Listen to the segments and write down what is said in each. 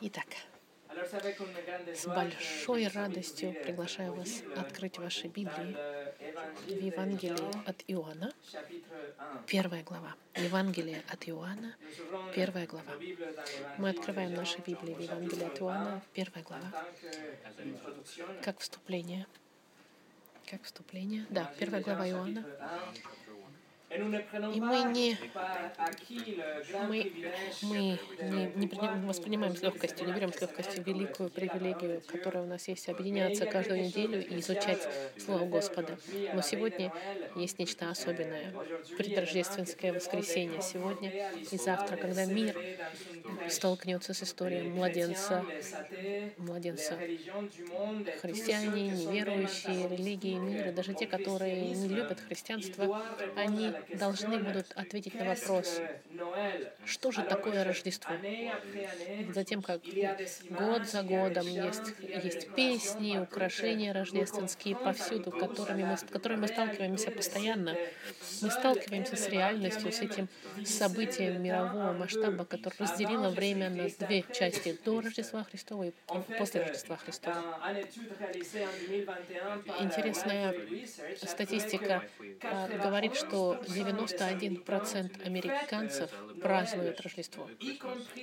Итак, с большой радостью приглашаю вас открыть ваши Библии в Евангелии от Иоанна, первая глава. Евангелие от Иоанна, первая глава. Мы открываем наши Библии в Евангелии от Иоанна, первая глава. Как вступление. Как вступление? Да, первая глава Иоанна. И мы не, мы, мы не, не воспринимаем с легкостью, не берем с легкостью великую привилегию, которая у нас есть, объединяться каждую неделю и изучать Слово Господа. Но сегодня есть нечто особенное. Предрождественское воскресенье сегодня и завтра, когда мир столкнется с историей младенца, младенца, христиане, неверующие, религии мира, даже те, которые не любят христианство, они должны будут ответить на вопрос, что же такое Рождество? Затем, как год за годом есть, есть песни, украшения рождественские повсюду, которыми мы, с которыми мы сталкиваемся постоянно. Мы сталкиваемся с реальностью, с этим событием мирового масштаба, которое разделило время на две части, до Рождества Христова и после Рождества Христова. Интересная статистика а, говорит, что 91% американцев празднуют Рождество,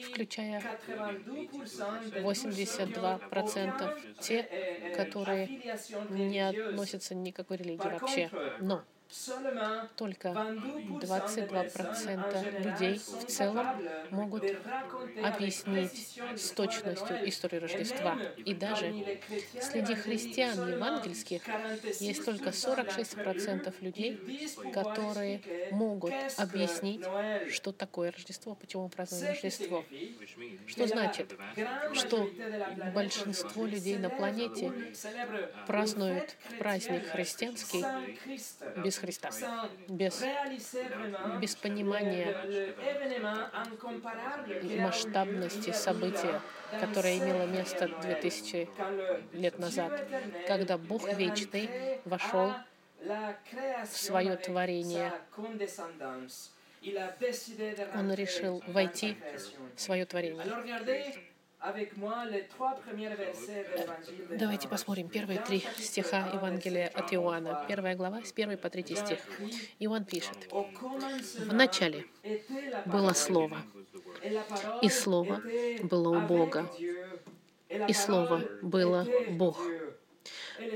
включая 82% те, которые не относятся ни к какой религии вообще. Но только 22% людей в целом могут объяснить с точностью историю Рождества. И даже среди христиан евангельских есть только 46% людей, которые могут объяснить, что такое Рождество, почему мы празднуем Рождество. Что значит, что большинство людей на планете празднуют праздник христианский без Христа, без, без понимания масштабности события, которое имело место 2000 лет назад, когда Бог Вечный вошел в свое творение. Он решил войти в свое творение. Давайте посмотрим первые три стиха Евангелия от Иоанна. Первая глава, с первой по третий стих. Иоанн пишет. «В начале было Слово, и Слово было у Бога, и Слово было Бог.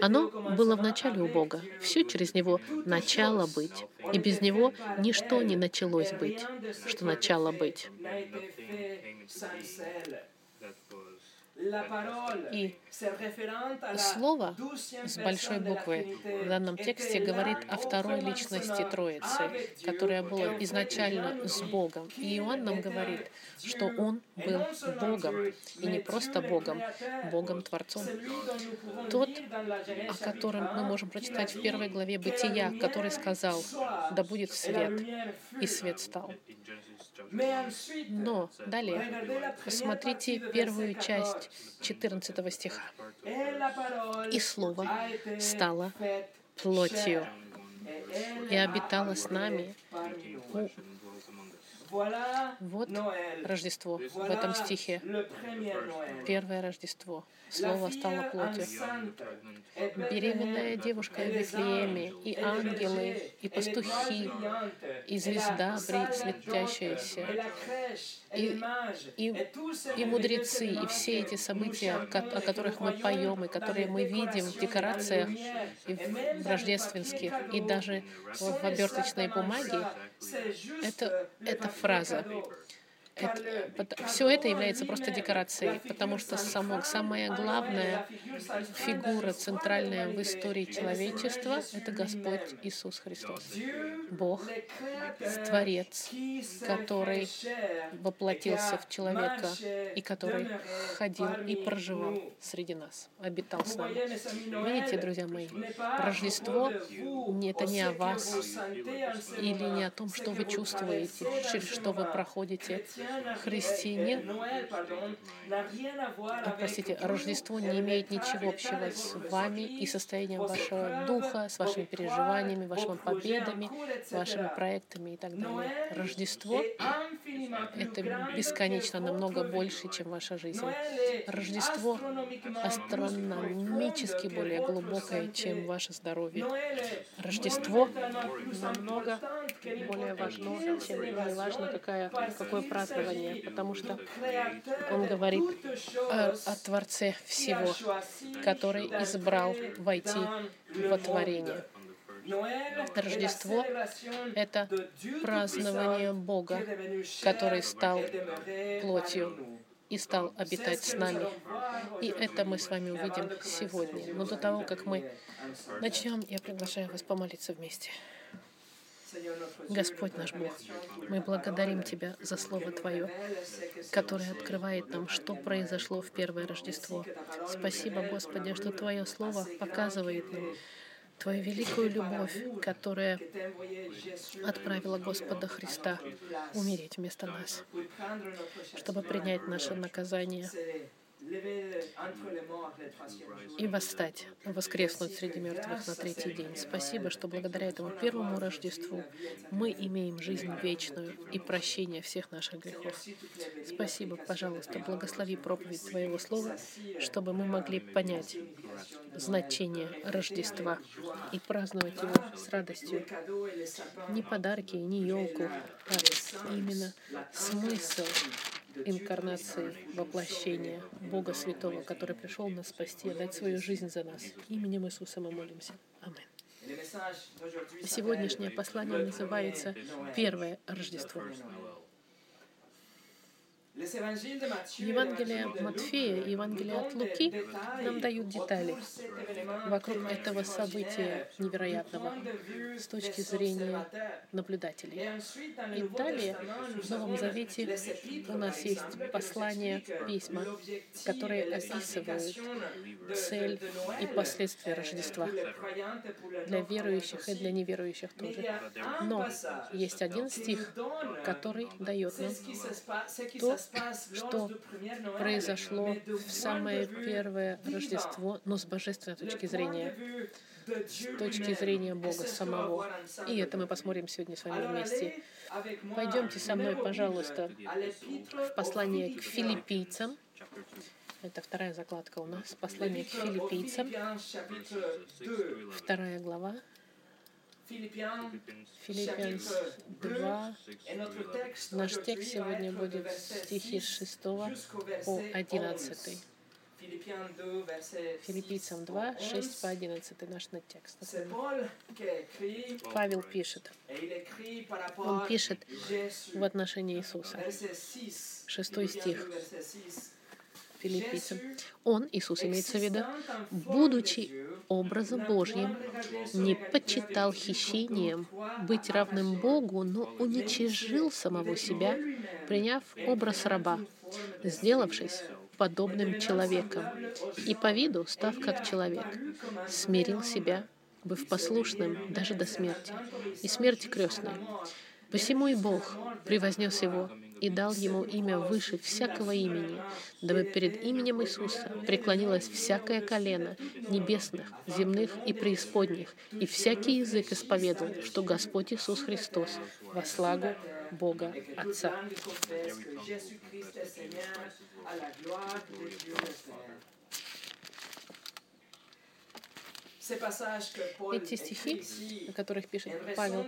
Оно было в начале у Бога. Все через Него начало быть. И без Него ничто не началось быть, что начало быть. И слово с большой буквы в данном тексте говорит о второй личности Троицы, которая была изначально с Богом. И Иоанн нам говорит, что Он был Богом, и не просто Богом, Богом-творцом. Тот, о котором мы можем прочитать в первой главе Бытия, который сказал, «Да будет свет», и свет стал. Но далее, посмотрите первую часть 14 стиха. «И Слово стало плотью. и обитало с нами вот Рождество в этом стихе. Первое Рождество. Слово стало плотью. Беременная девушка в Вифлееме, и ангелы, и пастухи, и звезда светящаяся, и, и, и мудрецы, и все эти события, о которых мы поем, и которые мы видим в декорациях и в рождественских, и даже в оберточной бумаге, это, это фраза. Это, все это является просто декорацией, потому что само, самая главная фигура, центральная в истории человечества, это Господь Иисус Христос. Бог, Творец, который воплотился в человека и который ходил и проживал среди нас, обитал с нами. Видите, друзья мои, Рождество — это не о вас или не о том, что вы чувствуете, через что вы проходите, христианин, простите, Рождество не имеет ничего общего с вами и состоянием вашего духа, с вашими переживаниями, вашими победами, вашими проектами и так далее. Рождество — это бесконечно намного больше, чем ваша жизнь. Рождество астрономически более глубокое, чем ваше здоровье. Рождество намного более важно, чем не важно, какая, какое празднование, потому что он говорит о, о Творце всего, который избрал войти во творение. Рождество — это празднование Бога, который стал плотью и стал обитать с нами. И это мы с вами увидим сегодня. Но до того, как мы начнем, я приглашаю вас помолиться вместе. Господь наш Бог, мы благодарим Тебя за Слово Твое, которое открывает нам, что произошло в первое Рождество. Спасибо, Господи, что Твое Слово показывает нам, Твою великую любовь, которая отправила Господа Христа умереть вместо нас, чтобы принять наше наказание и восстать, воскреснуть среди мертвых на третий день. Спасибо, что благодаря этому первому Рождеству мы имеем жизнь вечную и прощение всех наших грехов. Спасибо, пожалуйста, благослови проповедь Твоего Слова, чтобы мы могли понять значение Рождества и праздновать его с радостью. Не подарки, не елку, а именно смысл инкарнации, воплощения Бога Святого, который пришел нас спасти, дать свою жизнь за нас. Именем Иисуса мы молимся. Аминь. Сегодняшнее послание называется «Первое Рождество». Евангелие Матфея и Евангелие от Луки нам дают детали вокруг этого события невероятного с точки зрения наблюдателей. И далее в Новом Завете у нас есть послания, письма, которые описывают цель и последствия Рождества для верующих и для неверующих тоже. Но есть один стих, который дает нам то, что произошло в самое первое Рождество, но с божественной точки зрения, с точки зрения Бога самого. И это мы посмотрим сегодня с вами вместе. Пойдемте со мной, пожалуйста, в послание к филиппийцам. Это вторая закладка у нас. Послание к филиппийцам. Вторая глава. Филиппиан 2. Наш текст сегодня будет стихи с 6 по 11. Филиппийцам 2, 6 по 11 наш текст. Павел пишет. Он пишет в отношении Иисуса. Шестой стих филиппийцам. Он, Иисус имеется в виду, будучи образом Божьим, не почитал хищением быть равным Богу, но уничижил самого себя, приняв образ раба, сделавшись подобным человеком, и по виду, став как человек, смирил себя, быв послушным даже до смерти, и смерти крестной. Посему и Бог превознес его и дал ему имя выше всякого имени, дабы перед именем Иисуса преклонилось всякое колено небесных, земных и преисподних, и всякий язык исповедал, что Господь Иисус Христос во слагу Бога Отца. Эти стихи, о которых пишет Павел,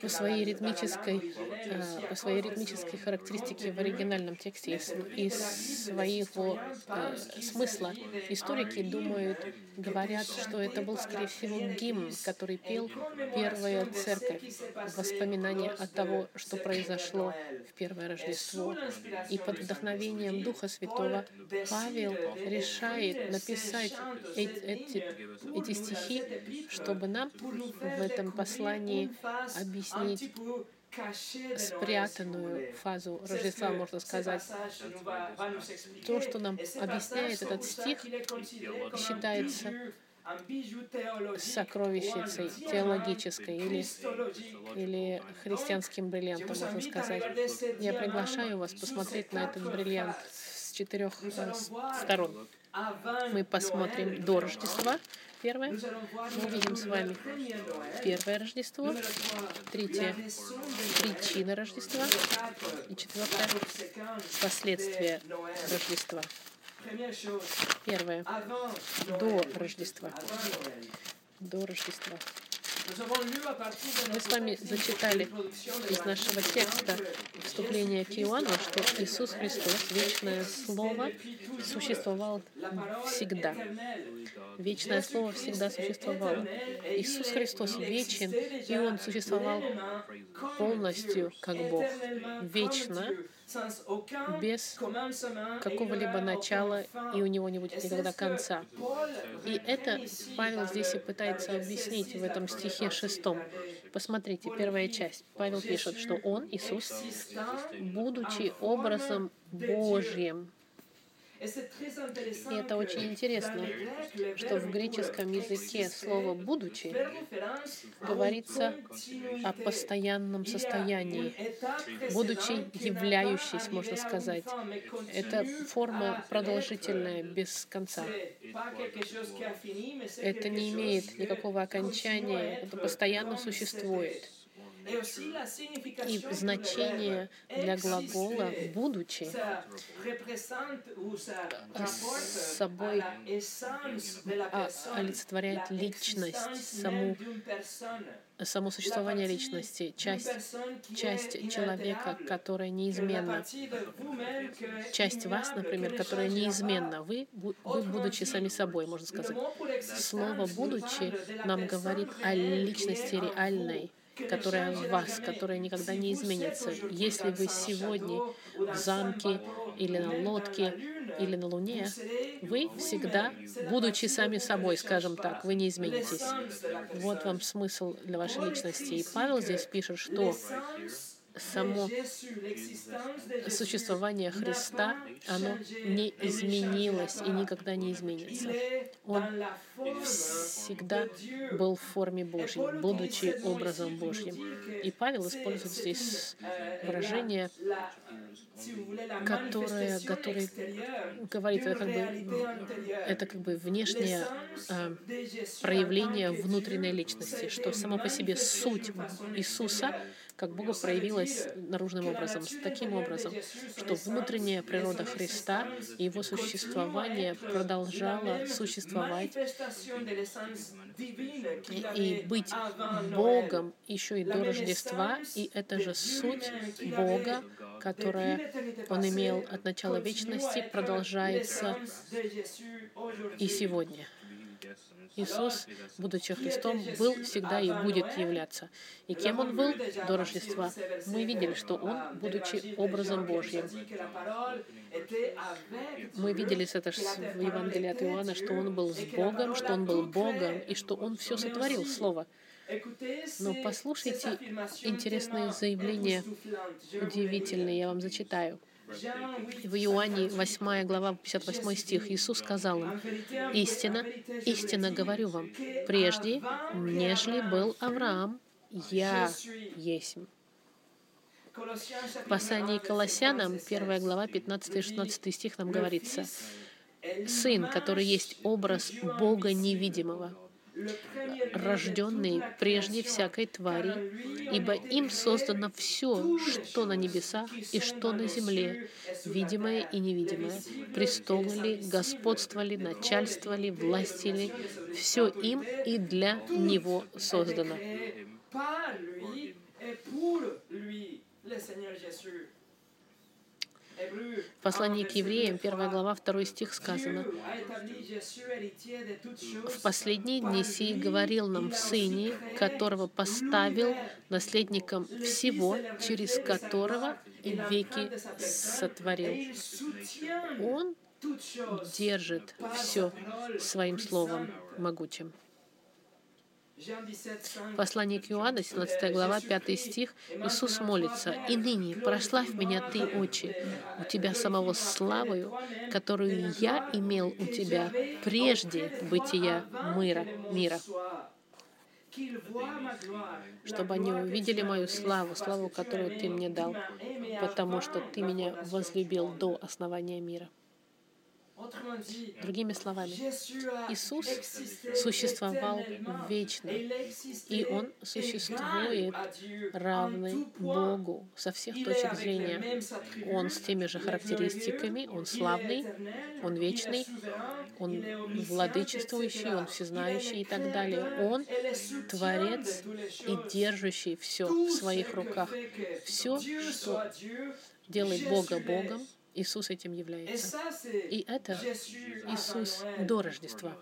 по своей ритмической, э, по своей ритмической характеристике в оригинальном тексте и своего э, смысла историки думают, говорят, что это был, скорее всего, гимн, который пел первая церковь, воспоминание о того, что произошло в первое Рождество. И под вдохновением Духа Святого Павел решает написать эти, эти стихи, чтобы нам в этом послании желании объяснить спрятанную фазу Рождества, можно сказать. То, что нам объясняет этот стих, считается сокровищницей теологической или, или христианским бриллиантом, можно сказать. Я приглашаю вас посмотреть на этот бриллиант с четырех э, сторон. Мы посмотрим до Рождества, первое. Мы увидим с вами первое Рождество, третье — причина Рождества, и четвертое — последствия Рождества. Первое. До Рождества. До Рождества. Мы с вами зачитали из нашего текста вступления к Иоанну, что Иисус Христос, вечное Слово, существовал всегда. Вечное Слово всегда существовало. Иисус Христос вечен, и Он существовал полностью как Бог. Вечно, без какого-либо начала, и у него не будет никогда конца. И это Павел здесь и пытается объяснить в этом стихе шестом. Посмотрите, первая часть. Павел пишет, что он, Иисус, будучи образом Божьим, и это очень интересно, что в греческом языке слово «будучи» говорится о постоянном состоянии, будучи являющись, можно сказать. Это форма продолжительная, без конца. Это не имеет никакого окончания, это постоянно существует. И значение для глагола «будучи» собой а, олицетворяет личность, саму. само существование личности, часть, часть человека, которая неизменна, часть вас, например, которая неизменна. Вы, вы, будучи сами собой, можно сказать. Слово «будучи» нам говорит о личности реальной, которая в вас, которая никогда не изменится. Если вы сегодня в замке или на лодке или на Луне, вы всегда, будучи сами собой, скажем так, вы не изменитесь. Вот вам смысл для вашей личности. И Павел здесь пишет, что само существование Христа, оно не изменилось и никогда не изменится. Он всегда был в форме Божьей, будучи образом Божьим. И Павел использует здесь выражение, которое, которое говорит, это как бы, это как бы внешнее э, проявление внутренней личности, что само по себе суть Иисуса как Бога проявилась наружным образом, таким образом, что внутренняя природа Христа и его существование продолжало существовать. И, и быть Богом еще и до Рождества, и это же суть Бога, которая Он имел от начала вечности, продолжается и сегодня. Иисус, будучи Христом, был всегда и будет являться. И кем Он был до Рождества? Мы видели, что Он, будучи образом Божьим, мы видели это в Евангелии от Иоанна, что Он был с Богом, что Он был Богом, и что Он все сотворил, Слово. Но послушайте интересные заявления, удивительные, я вам зачитаю. В Иоанне 8 глава 58 стих Иисус сказал им, «Истина, истинно говорю вам, прежде, нежели был Авраам, я есть». В послании Колоссянам, 1 глава, 15 и 16 стих нам говорится, «Сын, который есть образ Бога невидимого, рожденный прежде всякой твари, ибо им создано все, что на небесах и что на земле, видимое и невидимое, престолы ли, господство ли, начальство ли, власти ли, все им и для Него создано. В послании к евреям, 1 глава, 2 стих сказано, «В последние дни сей говорил нам в Сыне, которого поставил наследником всего, через которого и веки сотворил». Он держит все своим словом могучим. Послание к Иоанну, 17 глава, 5 стих, Иисус молится, «И ныне прославь меня Ты, Отче, у Тебя самого славою, которую я имел у Тебя прежде бытия мира, мира» чтобы они увидели мою славу, славу, которую Ты мне дал, потому что Ты меня возлюбил до основания мира. Другими словами, Иисус существовал вечно, и Он существует равный Богу со всех точек зрения. Он с теми же характеристиками, Он славный, Он вечный, Он владычествующий, Он всезнающий и так далее. Он Творец и держащий все в своих руках. Все, что делает Бога Богом, Иисус этим является. И это Иисус до Рождества.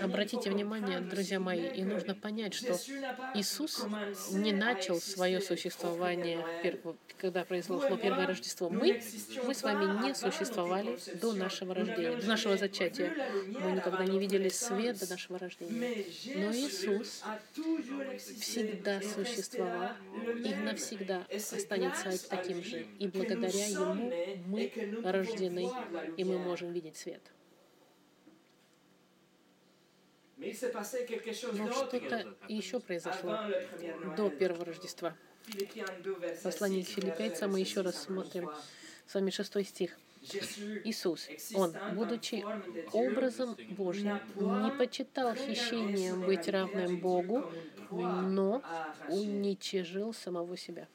Обратите внимание, друзья мои, и нужно понять, что Иисус не начал свое существование, когда произошло первое Рождество. Мы, мы с вами не существовали до нашего рождения, до нашего зачатия. Мы никогда не видели свет до нашего рождения. Но Иисус всегда существовал и навсегда останется таким же. И благодаря Ему мы рождены, и мы можем видеть свет. Но что-то еще произошло до первого Рождества. Послание к филиппийцам мы еще раз смотрим. С вами шестой стих. Иисус, Он, будучи образом Божьим, не почитал хищением быть равным Богу, но уничижил самого себя.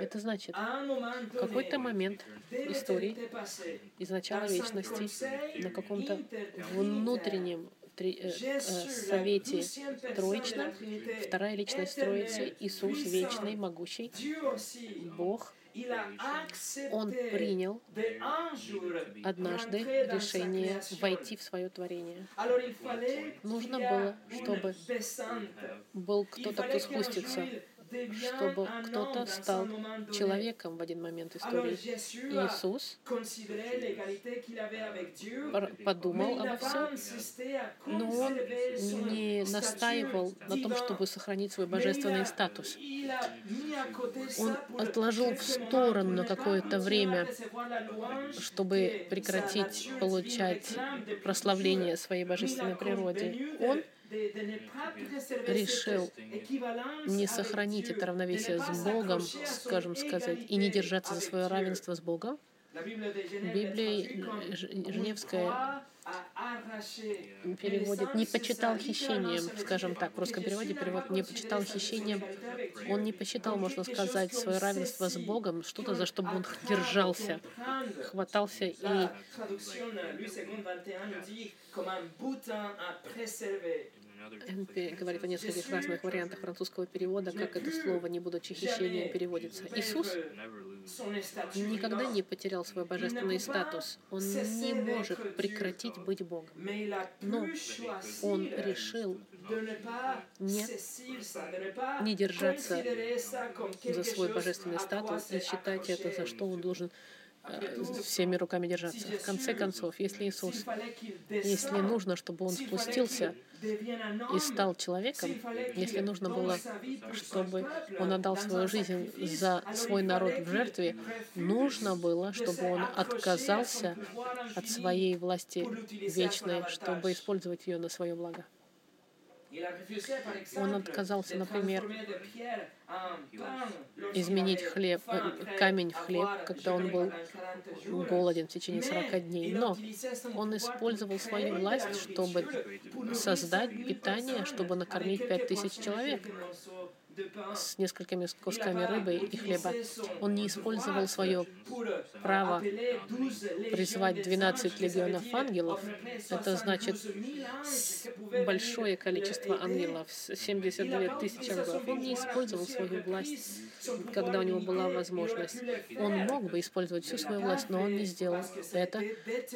Это значит, в какой-то момент истории из начала вечности на каком-то внутреннем три, э, э, Совете Троичном, вторая личность Троицы, Иисус Вечный, Могущий, Бог, он принял однажды решение войти в свое творение. Нужно было, чтобы был кто-то, кто спустится, чтобы кто-то стал человеком в один момент истории. Иисус подумал обо всем, но он не настаивал на том, чтобы сохранить свой божественный статус. Он отложил в сторону на какое-то время, чтобы прекратить получать прославление своей божественной природе. Он решил не сохранить это равновесие с Богом, скажем сказать, и не держаться за свое равенство с Богом, Библия Женевская переводит «не почитал хищением», скажем так, в русском переводе перевод «не почитал хищением». Он не посчитал, можно сказать, свое равенство с Богом, что-то, за что бы он держался, хватался и говорит о нескольких разных вариантах французского перевода, как это слово, не будучи хищением, переводится. Иисус никогда не потерял свой божественный статус. Он не может прекратить быть Богом. Но Он решил не, не держаться за свой божественный статус и считать это, за что он должен Э, всеми руками держаться. В конце концов, если Иисус, если нужно, чтобы Он спустился и стал человеком, если нужно было, чтобы Он отдал свою жизнь за свой народ в жертве, нужно было, чтобы Он отказался от своей власти вечной, чтобы использовать ее на свое благо. Он отказался, например, изменить хлеб, э, камень в хлеб, когда он был голоден в течение 40 дней. Но он использовал свою власть, чтобы создать питание, чтобы накормить 5000 человек с несколькими кусками рыбы и хлеба. Он не использовал свое право призвать 12 легионов ангелов. Это значит большое количество ангелов, 72 тысячи ангелов. Он не использовал свою власть, когда у него была возможность. Он мог бы использовать всю свою власть, но он не сделал это,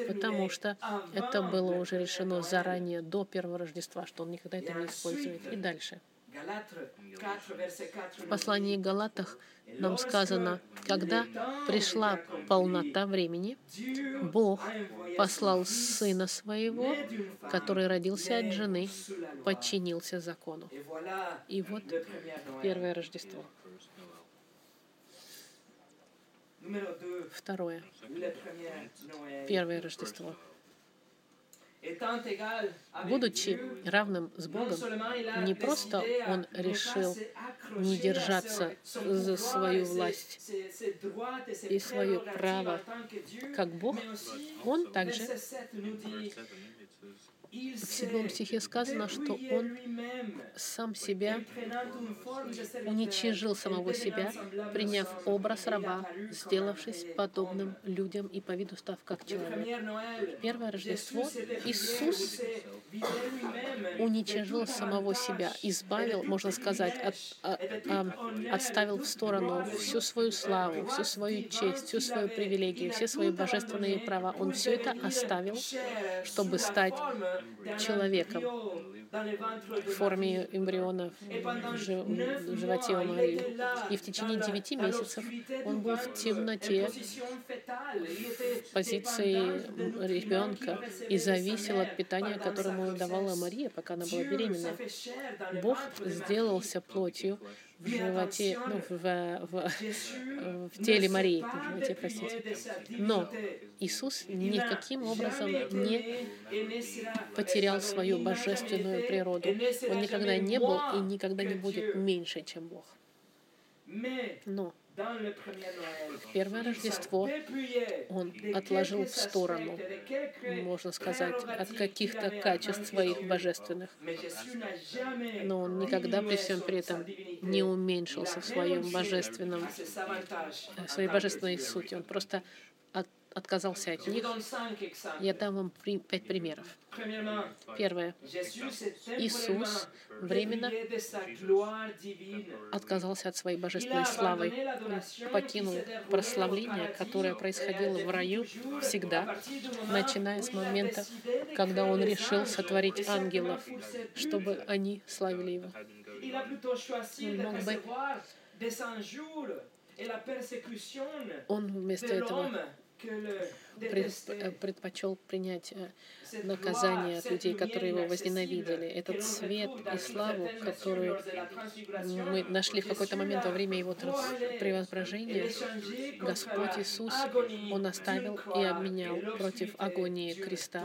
потому что это было уже решено заранее, до первого Рождества, что он никогда это не использует. И дальше. В послании Галатах нам сказано, когда пришла полнота времени, Бог послал Сына Своего, который родился от жены, подчинился закону. И вот первое Рождество. Второе. Первое Рождество. Будучи равным с Богом, не просто он решил не держаться за свою власть и свое право как Бог, он также в седьмом стихе сказано, что он сам себя уничижил самого себя, приняв образ раба, сделавшись подобным людям и по виду став как человек. Первое Рождество Иисус уничижил самого себя, избавил, можно сказать, от, от, от, отставил в сторону всю свою славу, всю свою честь, всю свою привилегию, все свои божественные права. Он все это оставил, чтобы стать человеком в форме эмбриона в животе у Марии. И в течение девяти месяцев он был в темноте, в позиции ребенка, и зависел от питания, которое ему давала Мария, пока она была беременна. Бог сделался плотью в животе, ну, в, в, в теле Марии, в животе, простите. Но Иисус никаким образом не потерял свою божественную природу. Он никогда не был и никогда не будет меньше, чем Бог. Но первое Рождество он отложил в сторону, можно сказать, от каких-то качеств своих божественных. Но он никогда при всем при этом не уменьшился в своем божественном, в своей божественной сути. Он просто отказался от них. Я дам вам пять примеров. Первое. Иисус временно отказался от своей божественной славы. Покинул прославление, которое происходило в раю всегда, начиная с момента, когда он решил сотворить ангелов, чтобы они славили его. Он мог бы он вместо этого предпочел принять э, наказание от людей, которые его возненавидели. Этот свет и славу, которую мы нашли в какой-то момент во время его преображения, Господь Иисус, Он оставил и обменял против агонии креста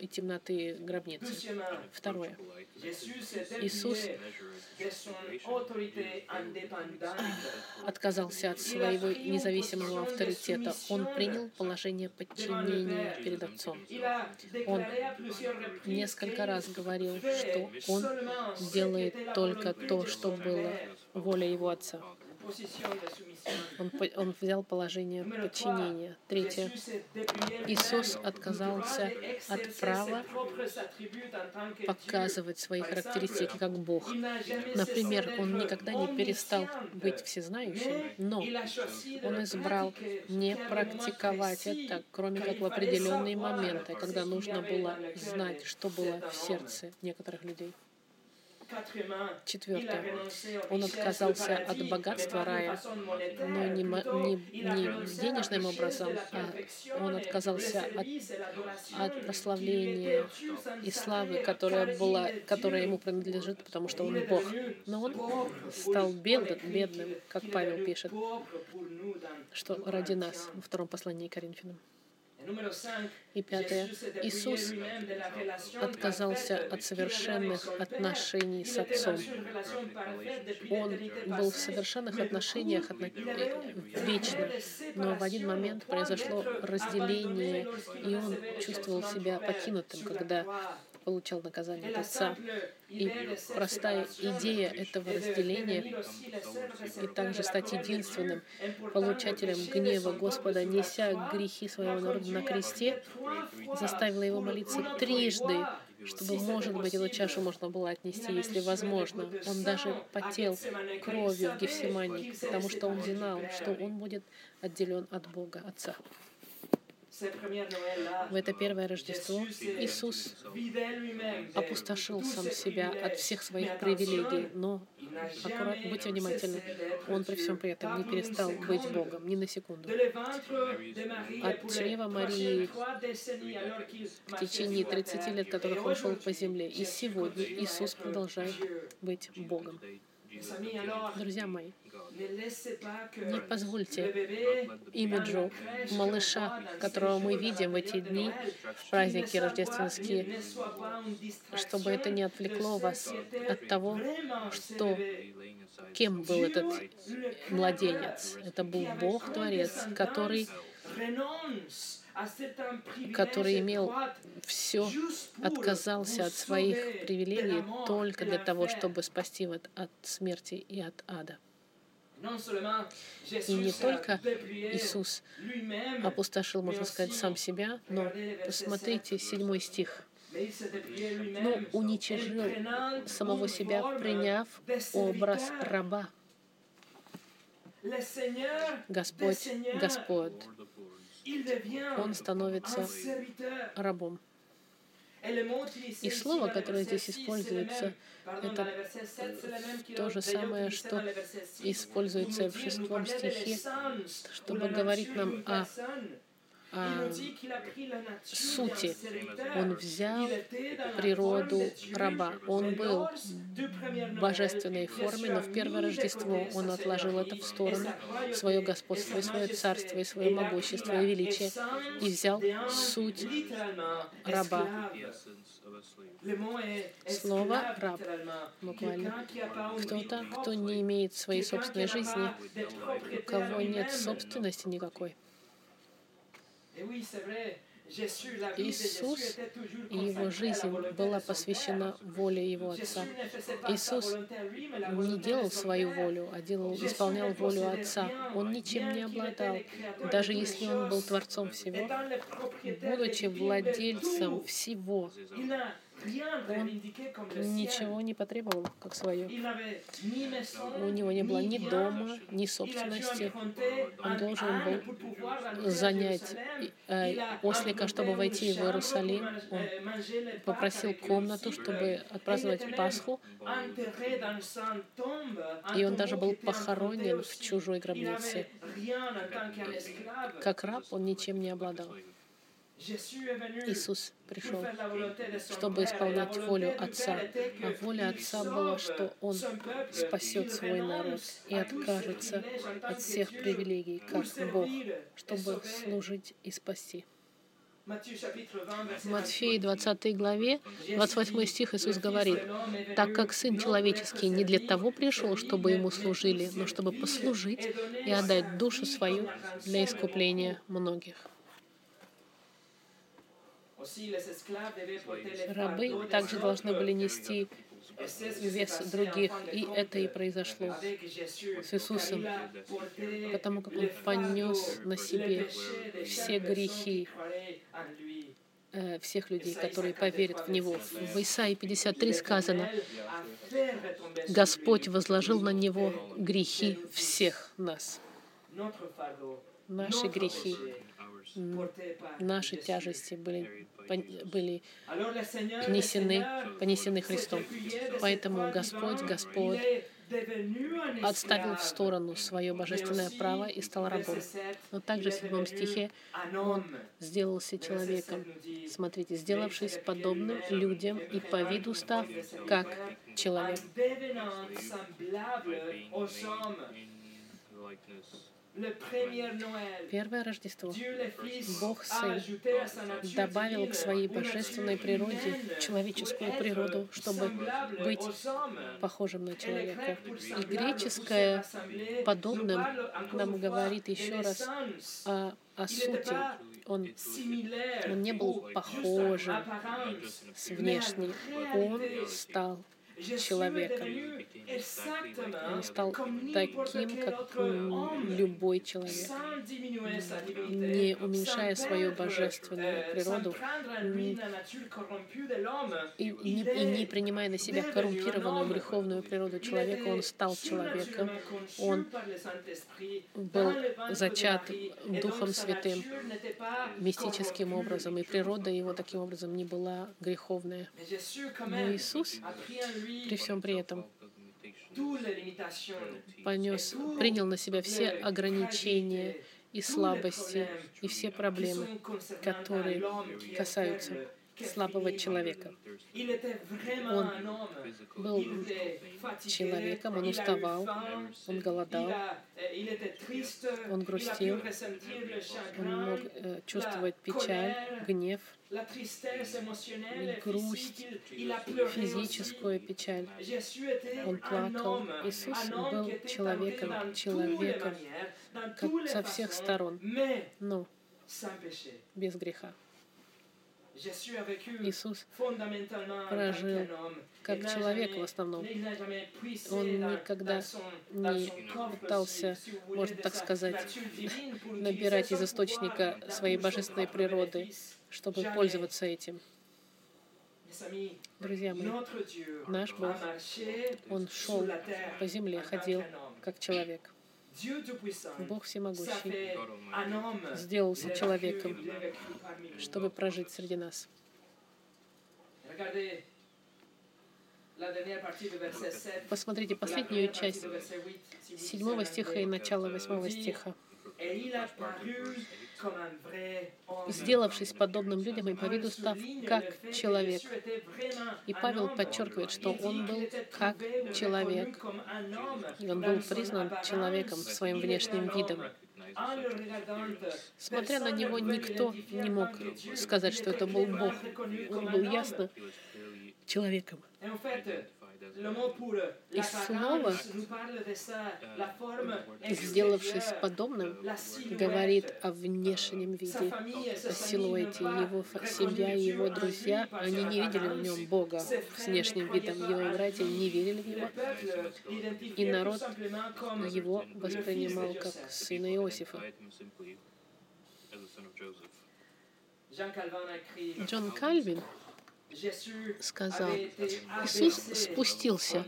и темноты гробницы. Второе. Иисус отказался от своего независимого авторитета. Он принял положение подчинения перед Отцом. Он несколько раз говорил, что он делает только то, что было воля его Отца. Он, он взял положение подчинения. Третье. Иисус отказался от права показывать свои характеристики как Бог. Например, он никогда не перестал быть всезнающим, но он избрал не практиковать это, кроме как в определенные моменты, когда нужно было знать, что было в сердце некоторых людей. Четвертое. Он отказался от богатства рая, но не, не, не денежным образом, а он отказался от, от прославления и славы, которая, была, которая ему принадлежит, потому что он Бог. Но он стал бедным, бедным, как Павел пишет, что ради нас во втором послании к Коринфянам. И пятое. Иисус отказался от совершенных отношений с Отцом. Он был в совершенных отношениях э, вечно, но в один момент произошло разделение, и он чувствовал себя покинутым, когда получал наказание от Отца. И простая идея этого разделения и также стать единственным получателем гнева Господа, неся грехи своего народа на кресте, заставила его молиться трижды, чтобы, может быть, эту чашу можно было отнести, если возможно. Он даже потел кровью в Гефсимании, потому что он знал, что он будет отделен от Бога Отца. В это первое Рождество Иисус опустошил сам себя от всех своих привилегий, но аккуратно, будьте внимательны, Он при всем при этом не перестал быть Богом ни на секунду. От чрева Марии в течение 30 лет, которых Он шел по земле, и сегодня Иисус продолжает быть Богом. Друзья мои, не позвольте имиджу малыша, которого мы видим в эти дни, в праздники рождественские, чтобы это не отвлекло вас от того, что кем был этот младенец. Это был Бог-творец, который который имел все, отказался от своих привилегий только для того, чтобы спасти вот от смерти и от ада. И не только Иисус опустошил, можно сказать, сам себя, но посмотрите седьмой стих. Но уничижил самого себя, приняв образ раба. Господь, Господь, он становится рабом. И слово, которое здесь используется, это то же самое, что используется в шестом стихе, чтобы говорить нам о а, сути. Он взял природу раба. Он был в божественной форме, но в первое Рождество он отложил это в сторону, свое господство, и свое царство, и свое могущество, и величие, и взял суть раба. Слово «раб» буквально. Кто-то, кто не имеет своей собственной жизни, у кого нет собственности никакой. Иисус и его жизнь была посвящена воле его Отца. Иисус не делал свою волю, а делал, исполнял волю Отца. Он ничем не обладал, даже если он был Творцом всего, будучи владельцем всего. Он ничего не потребовал как свое. У него не было ни дома, ни собственности. Он должен был занять э, ослика, чтобы войти в Иерусалим. Он попросил комнату, чтобы отпраздновать Пасху. И он даже был похоронен в чужой гробнице. Как раб он ничем не обладал. Иисус пришел, чтобы исполнять волю Отца. А воля Отца была, что Он спасет свой народ и откажется от всех привилегий, как Бог, чтобы служить и спасти. В Матфея 20 главе, 28 стих Иисус говорит, «Так как Сын Человеческий не для того пришел, чтобы Ему служили, но чтобы послужить и отдать душу свою для искупления многих». Рабы также должны были нести вес других, и это и произошло с Иисусом, потому как Он понес на себе все грехи э, всех людей, которые поверят в Него. В Исаии 53 сказано, Господь возложил на Него грехи всех нас. Наши грехи наши тяжести были, были понесены, понесены Христом. Поэтому Господь, Господь отставил в сторону свое божественное право и стал рабом. Но также в седьмом стихе Он сделался человеком. Смотрите, сделавшись подобным людям и по виду став как человек. Первое Рождество Бог Сын добавил к своей божественной природе человеческую природу, чтобы быть похожим на человека. И греческое подобным нам говорит еще раз о, о сути. Он, он не был похожим с внешней. Он стал человека. Он стал таким, как любой человек, не уменьшая свою божественную природу. и, и, и не принимая на себя коррумпированную греховную природу человека, он стал человеком, он был зачат Духом Святым. мистическим образом, и природа его таким образом не была греховная. Но Иисус при всем при этом понес, принял на себя все ограничения и слабости и все проблемы, которые касаются слабого человека. Он был человеком, он уставал, он голодал, он грустил, он мог э, чувствовать печаль, гнев, грусть, физическую печаль. Он плакал. Иисус был человеком, человеком как со всех сторон, но без греха. Иисус прожил как человек в основном. Он никогда не пытался, можно так сказать, набирать из источника своей божественной природы, чтобы пользоваться этим. Друзья мои, наш Бог, Он шел по земле, ходил как человек. Бог Всемогущий. Сделался человеком, чтобы прожить среди нас. Посмотрите последнюю часть седьмого стиха и начало восьмого стиха сделавшись подобным людям и по виду став как человек. И Павел подчеркивает, что он был как человек, и он был признан человеком своим внешним видом. Смотря на него, никто не мог сказать, что это был Бог. Он был ясно человеком. И снова, сделавшись подобным, говорит о внешнем виде, о силуэте. Его семья и его друзья, они не видели в нем Бога с внешним видом. Его братья не верили в него. И народ его воспринимал как сына Иосифа. Джон Кальвин сказал, Иисус спустился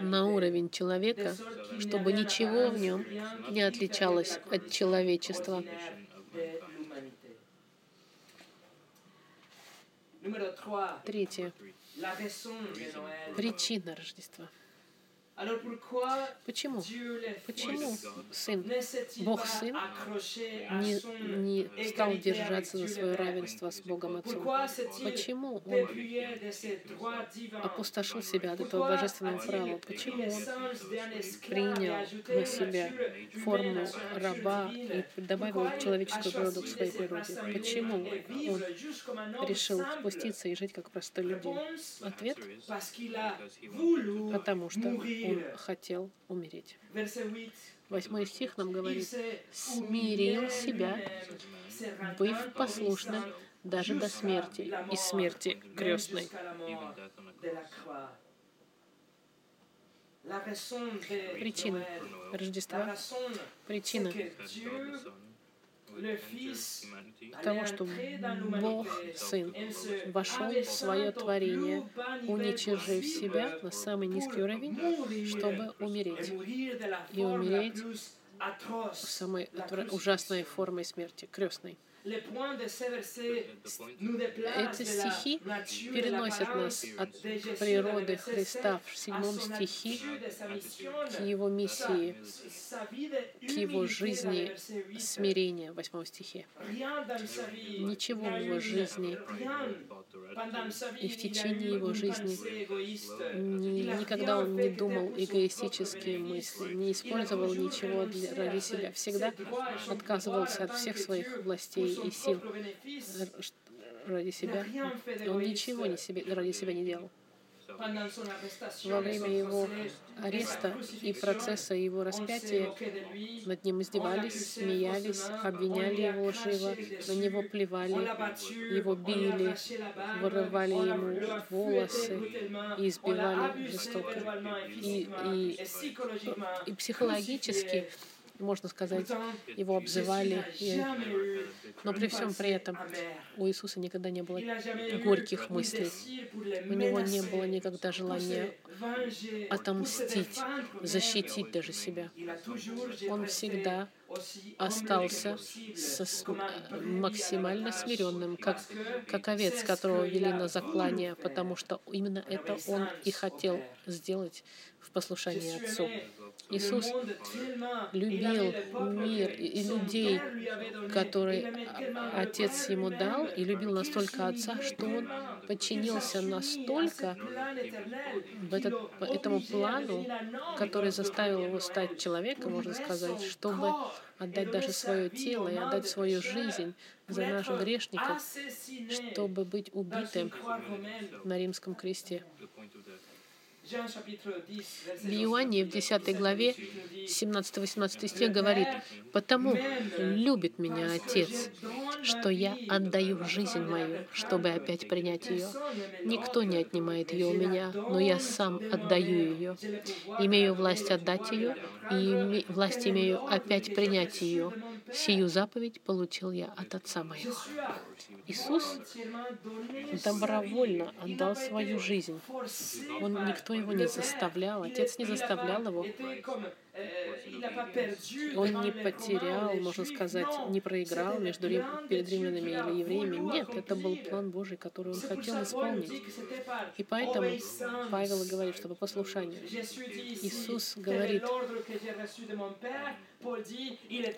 на уровень человека, чтобы ничего в нем не отличалось от человечества. Третье. Причина Рождества. Почему? Почему Сын, Бог Сын, не, не стал держаться за свое равенство с Богом Отцом? Почему Он опустошил себя от этого божественного права? Почему Он принял на себя форму раба и добавил человеческую природу к своей природе? Почему Он решил спуститься и жить как простой людей? Ответ — потому что он хотел умереть. Восьмой стих нам говорит, «Смирил себя, быв послушным даже до смерти, и смерти крестной». Причина Рождества, причина того, что Бог, Сын, вошел в свое творение, уничижив себя на самый низкий уровень, чтобы умереть. И умереть в самой ужасной форме смерти, крестной. Эти стихи переносят нас от природы Христа в седьмом стихе к его миссии, к его жизни смирения в восьмом стихе. Ничего в его жизни и в течение его жизни никогда он не думал эгоистические мысли, не использовал ничего для, ради себя. Всегда отказывался от всех своих властей и сил ради себя. Он ничего не себе, ради себя не делал. Во время его ареста и процесса его распятия над ним издевались, смеялись, обвиняли его лживо, на него плевали, его били, вырывали ему волосы и избивали жестоко. И, и, и психологически можно сказать, его обзывали. И... Но при всем при этом у Иисуса никогда не было горьких мыслей. У него не было никогда желания отомстить, защитить даже себя. Он всегда остался со, максимально смиренным, как, как овец, которого вели на заклание, потому что именно это он и хотел сделать в послушании Отцу. Иисус любил мир и людей, которые Отец ему дал, и любил настолько Отца, что он подчинился настолько в этот, этому плану, который заставил его стать человеком, можно сказать, чтобы отдать даже свое тело и отдать свою жизнь за наших грешников, чтобы быть убитым на римском кресте. В Иоанне в 10 главе 17-18 стих говорит, «Потому любит меня Отец, что я отдаю жизнь мою, чтобы опять принять ее. Никто не отнимает ее у меня, но я сам отдаю ее. Имею власть отдать ее, и власть имею опять принять ее. Сию заповедь получил я от Отца моего». Иисус добровольно отдал свою жизнь. Он, никто его не заставлял, Отец не заставлял его. Он не потерял, можно сказать, не проиграл между рим, перед римлянами или евреями. Нет, это был план Божий, который он хотел исполнить. И поэтому Павел говорит, что по послушанию. Иисус говорит,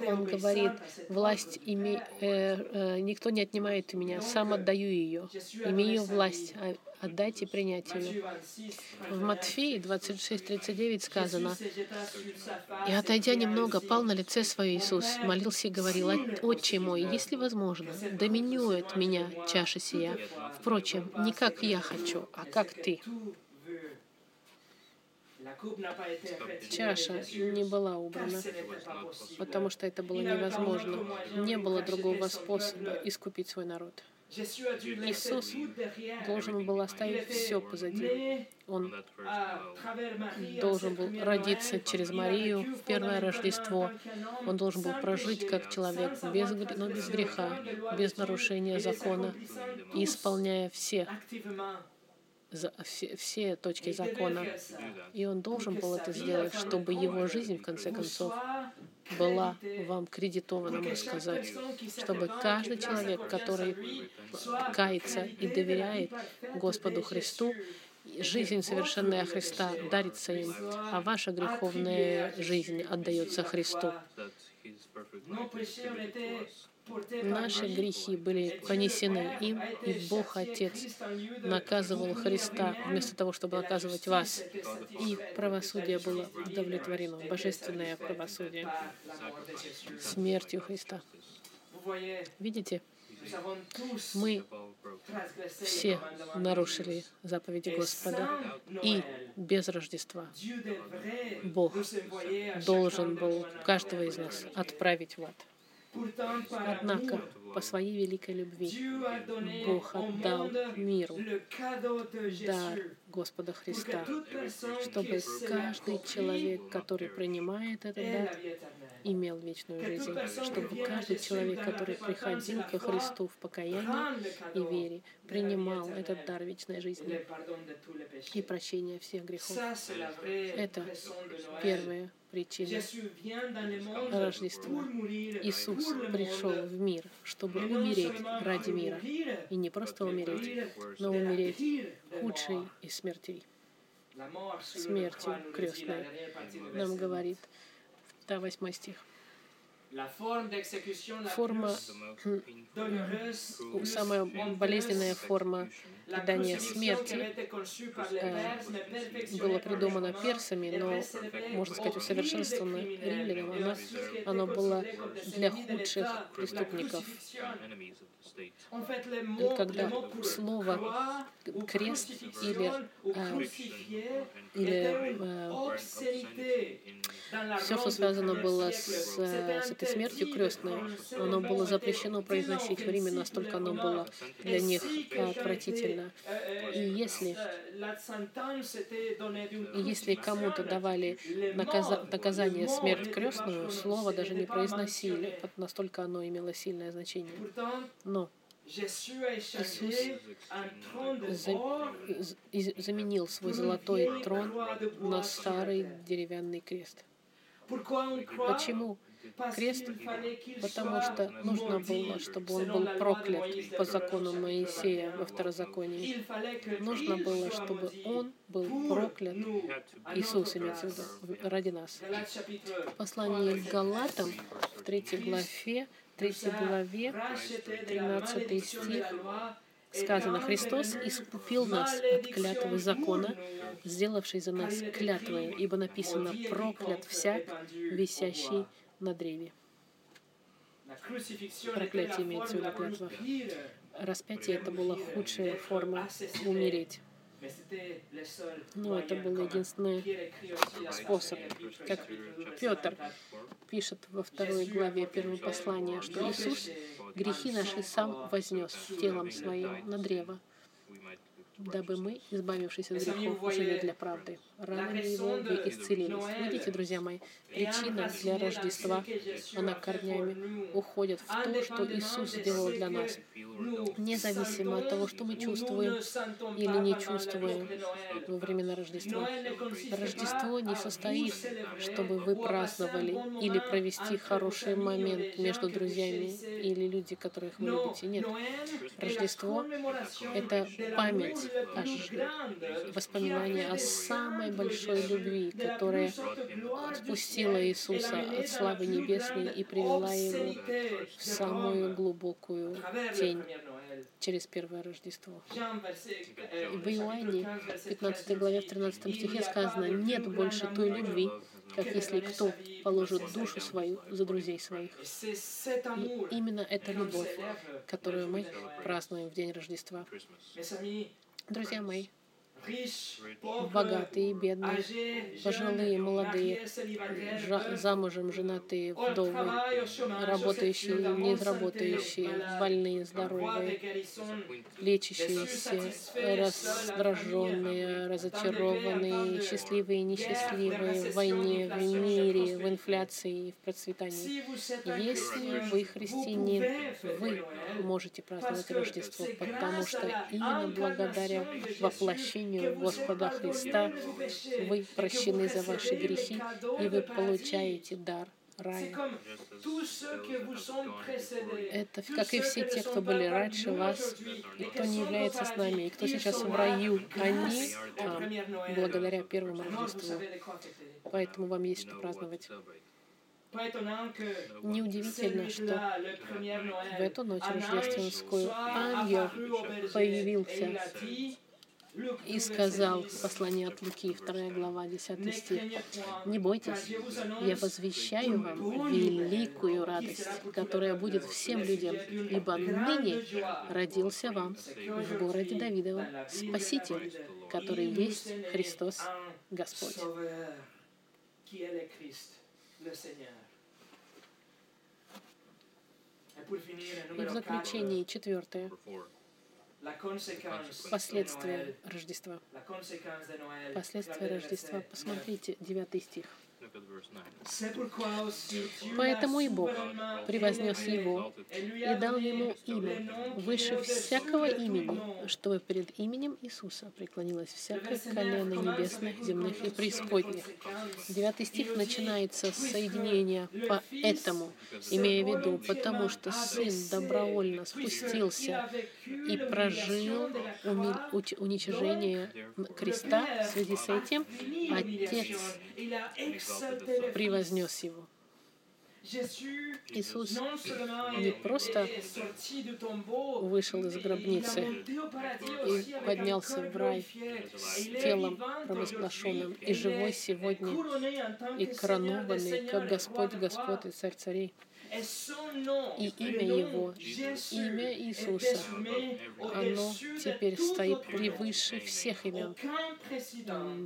он говорит, власть име, э, э, никто не отнимает у меня, сам отдаю ее. Имею власть, отдать и принять ее. В Матфеи 26:39 сказано, «И отойдя немного, пал на лице свое Иисус, молился и говорил, «Отче мой, если возможно, доминует меня чаша сия. Впрочем, не как я хочу, а как Ты». Чаша не была убрана, потому что это было невозможно. Не было другого способа искупить свой народ. Иисус должен был оставить все позади. Он должен был родиться через Марию в первое Рождество. Он должен был прожить как человек, без, но без греха, без нарушения закона, исполняя все за, все, все точки закона. И он должен был это сделать, чтобы его жизнь, в конце концов, была вам кредитована, можно сказать, чтобы каждый человек, который кается и доверяет Господу Христу, жизнь совершенная Христа дарится им, а ваша греховная жизнь отдается Христу. Наши грехи были понесены им, и Бог Отец наказывал Христа вместо того, чтобы наказывать вас. И правосудие было удовлетворено, божественное правосудие, смертью Христа. Видите? Мы все нарушили заповеди Господа, и без Рождества Бог должен был каждого из нас отправить в ад. Однако, по своей великой любви, Бог отдал миру дар Господа Христа, чтобы каждый человек, который принимает этот дар, имел вечную жизнь, чтобы каждый человек, который приходил ко Христу в покаянии и вере, принимал этот дар вечной жизни и прощения всех грехов. Это первая причина Рождества. Иисус пришел в мир, чтобы умереть ради мира. И не просто умереть, но умереть худшей из смертей. Смертью крестной. Нам говорит 8 стих. Форма, самая болезненная форма предания смерти. было придумано персами, но, можно сказать, усовершенствовано римлянам. Оно, оно было для худших преступников. Когда слово крест или, э, или э, все, что связано было с, с этой смертью крестной, оно было запрещено произносить в Риме, настолько оно было для них отвратительно. И если, и если кому-то давали наказа наказание смерть крестную, слово даже не произносили, настолько оно имело сильное значение. Но Иисус заменил свой золотой трон на старый деревянный крест. Почему крест? Потому что нужно было, чтобы он был проклят по закону Моисея во Второзаконии. Нужно было, чтобы он был проклят, Иисус имеется в виду, ради нас. В послании к Галатам, в третьей главе, 3 главе, 13 стих, сказано, «Христос искупил нас от клятвы закона, сделавший за нас клятвой, ибо написано, проклят всяк, висящий на древе». Проклятие имеется в виду клятва. Распятие — это была худшая форма умереть. Но это был единственный способ. Как Петр пишет во второй главе первого послания, что Иисус грехи наши сам вознес телом своим на древо, дабы мы, избавившись от грехов, жили для правды. Ранами Его вы исцелились. Видите, друзья мои, причина для Рождества, она корнями уходит в то, что Иисус сделал для нас. Независимо от того, что мы чувствуем или не чувствуем во времена Рождества. Рождество не состоит, чтобы вы праздновали или провести хороший момент между друзьями или люди, которых вы любите. Нет. Рождество — это память воспоминания о самой большой любви, которая спустила Иисуса от славы небесной и привела его в самую глубокую тень через первое Рождество. В Иоанне, 15 главе, в 13 стихе сказано, «Нет больше той любви, как если кто положит душу свою за друзей своих». И именно эта любовь, которую мы празднуем в день Рождества. Друзья мои, богатые, бедные, пожилые, молодые, замужем, женатые, вдовы, работающие, неработающие, больные, здоровые, лечащиеся, раздраженные, разочарованные, счастливые, несчастливые, в войне, в мире, в инфляции, в процветании. Если вы христианин, вы можете праздновать Рождество, потому что именно благодаря воплощению имени Господа Христа. Вы прощены за ваши грехи, и вы получаете дар рая. Это как и все те, кто были раньше вас, и кто не является с нами, и кто сейчас в раю, они там, благодаря первому Рождеству. Поэтому вам есть что праздновать. Неудивительно, что в эту ночь рождественскую ангел появился и сказал, послание от Луки, 2 глава, 10 стих, «Не бойтесь, я возвещаю вам великую радость, которая будет всем людям, ибо ныне родился вам в городе Давидовом Спаситель, который есть Христос Господь». И в заключении четвертое последствия Рождества. Последствия Рождества. Посмотрите, девятый стих. Поэтому и Бог превознес его и дал ему имя выше всякого имени, чтобы перед именем Иисуса преклонилось всякое колено небесных, земных и преисподних. Девятый стих начинается с соединения «поэтому», имея в виду, потому что Сын добровольно спустился и прожил уничижение креста. В связи с этим Отец превознес его. Иисус не просто вышел из гробницы и поднялся в рай с телом провозглашенным и живой сегодня и коронованный, как Господь, Господь и Царь царей. И имя Его, имя Иисуса, оно теперь стоит превыше всех имен.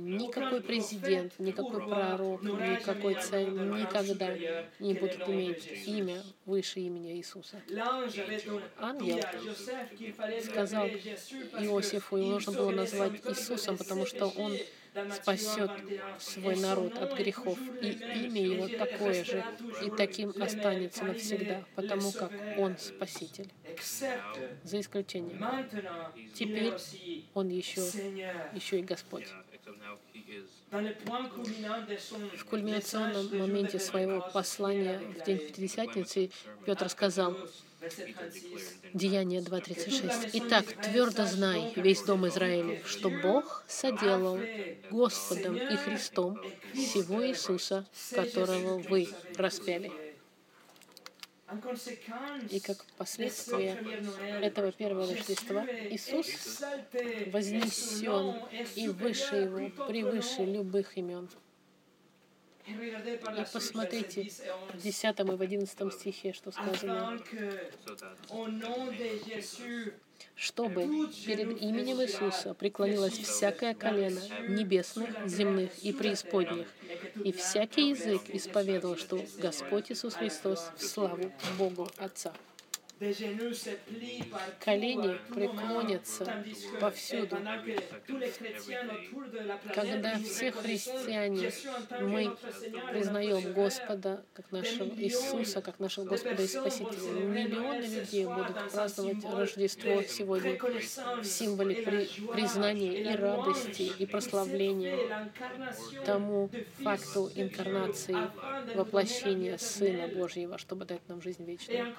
Никакой президент, никакой пророк, никакой царь никогда не будет иметь имя выше имени Иисуса. Ангел сказал Иосифу, его нужно было назвать Иисусом, потому что он спасет свой народ от грехов. И имя его такое же, и таким останется навсегда, потому как он Спаситель. За исключением. Теперь он еще, еще и Господь. В кульминационном моменте своего послания в день Пятидесятницы Петр сказал, Деяние 2.36. «Итак, твердо знай, весь дом Израиля, что Бог соделал Господом и Христом всего Иисуса, которого вы распяли». И как последствие этого первого Рождества Иисус вознесен и выше его, превыше любых имен. И посмотрите в 10 и в 11 стихе, что сказано. Чтобы перед именем Иисуса преклонилось всякое колено небесных, земных и преисподних, и всякий язык исповедовал, что Господь Иисус Христос в славу Богу Отца. Колени преклонятся повсюду. Когда все христиане, мы признаем Господа как нашего Иисуса, как нашего Господа и Спасителя. Миллионы людей будут праздновать Рождество сегодня в символе при, признания и радости, и прославления тому факту инкарнации, воплощения Сына Божьего, чтобы дать нам жизнь вечную.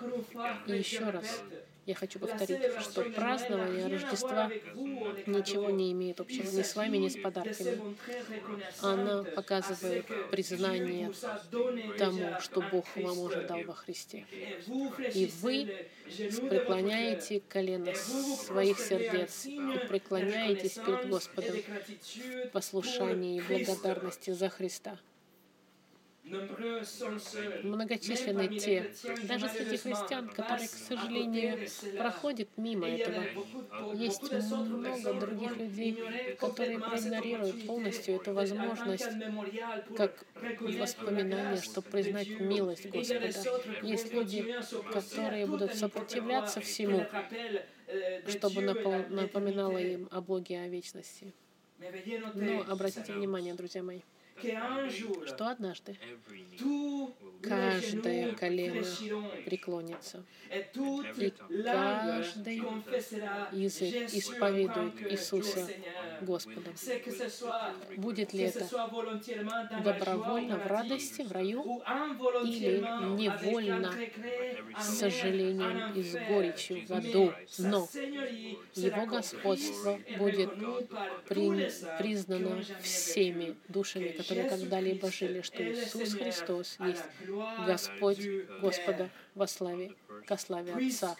И еще раз я хочу повторить, что празднование Рождества ничего не имеет общего ни с вами, ни с подарками. Оно показывает признание тому, что Бог вам уже дал во Христе. И вы преклоняете колено своих сердец и преклоняетесь перед Господом в послушании и благодарности за Христа. Многочисленны те, даже среди христиан, которые, к сожалению, проходят мимо этого. Есть много других людей, которые проигнорируют полностью эту возможность как воспоминание, чтобы признать милость Господа. Есть люди, которые будут сопротивляться всему, чтобы напоминало им о Боге, о вечности. Но обратите внимание, друзья мои, что однажды? Каждое колено преклонится, и каждый язык исповедует Иисуса Господом. Будет ли это добровольно в радости, в раю, или невольно, с сожалением и с горечью в аду. Но Его господство будет при, признано всеми душами, которые когда-либо жили, что Иисус Христос есть Господь Господа во славе, ко славе Отца.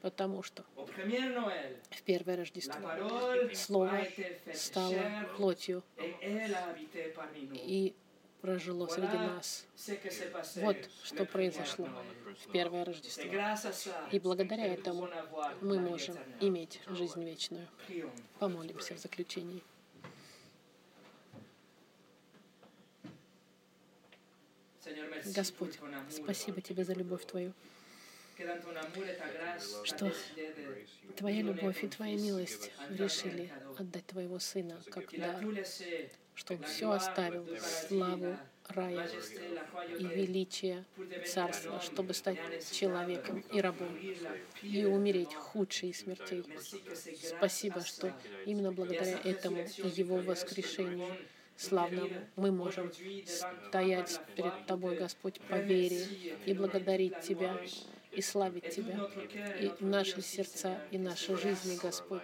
Потому что в первое Рождество Слово стало плотью и прожило среди нас. Вот что произошло в первое Рождество. И благодаря этому мы можем иметь жизнь вечную. Помолимся в заключении. Господь, спасибо Тебе за любовь Твою, что Твоя любовь и Твоя милость решили отдать Твоего Сына как дар, что Он все оставил, славу рая и величие царства, чтобы стать человеком и рабом и умереть худшей смертей. Спасибо, что именно благодаря этому и Его воскрешению славному мы можем стоять перед Тобой, Господь, по вере и благодарить Тебя и славить Тебя. И наши сердца, и наши жизни, Господь,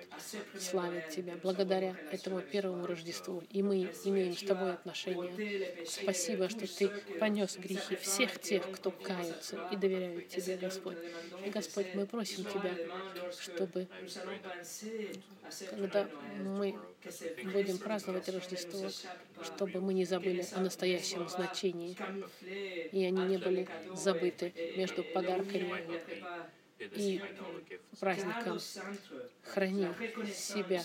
славят Тебя благодаря этому первому Рождеству. И мы имеем с Тобой отношения. Спасибо, что Ты понес грехи всех тех, кто каются и доверяют Тебе, Господь. И, Господь, мы просим Тебя, чтобы когда мы будем праздновать Рождество, чтобы мы не забыли о настоящем значении, и они не были забыты между подарками и праздником. Храни себя,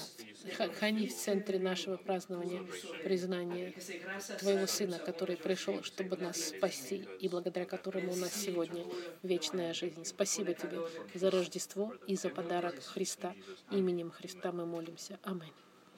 храни в центре нашего празднования признание Твоего Сына, который пришел, чтобы нас спасти, и благодаря которому у нас сегодня вечная жизнь. Спасибо Тебе за Рождество и за подарок Христа. Именем Христа мы молимся. Аминь.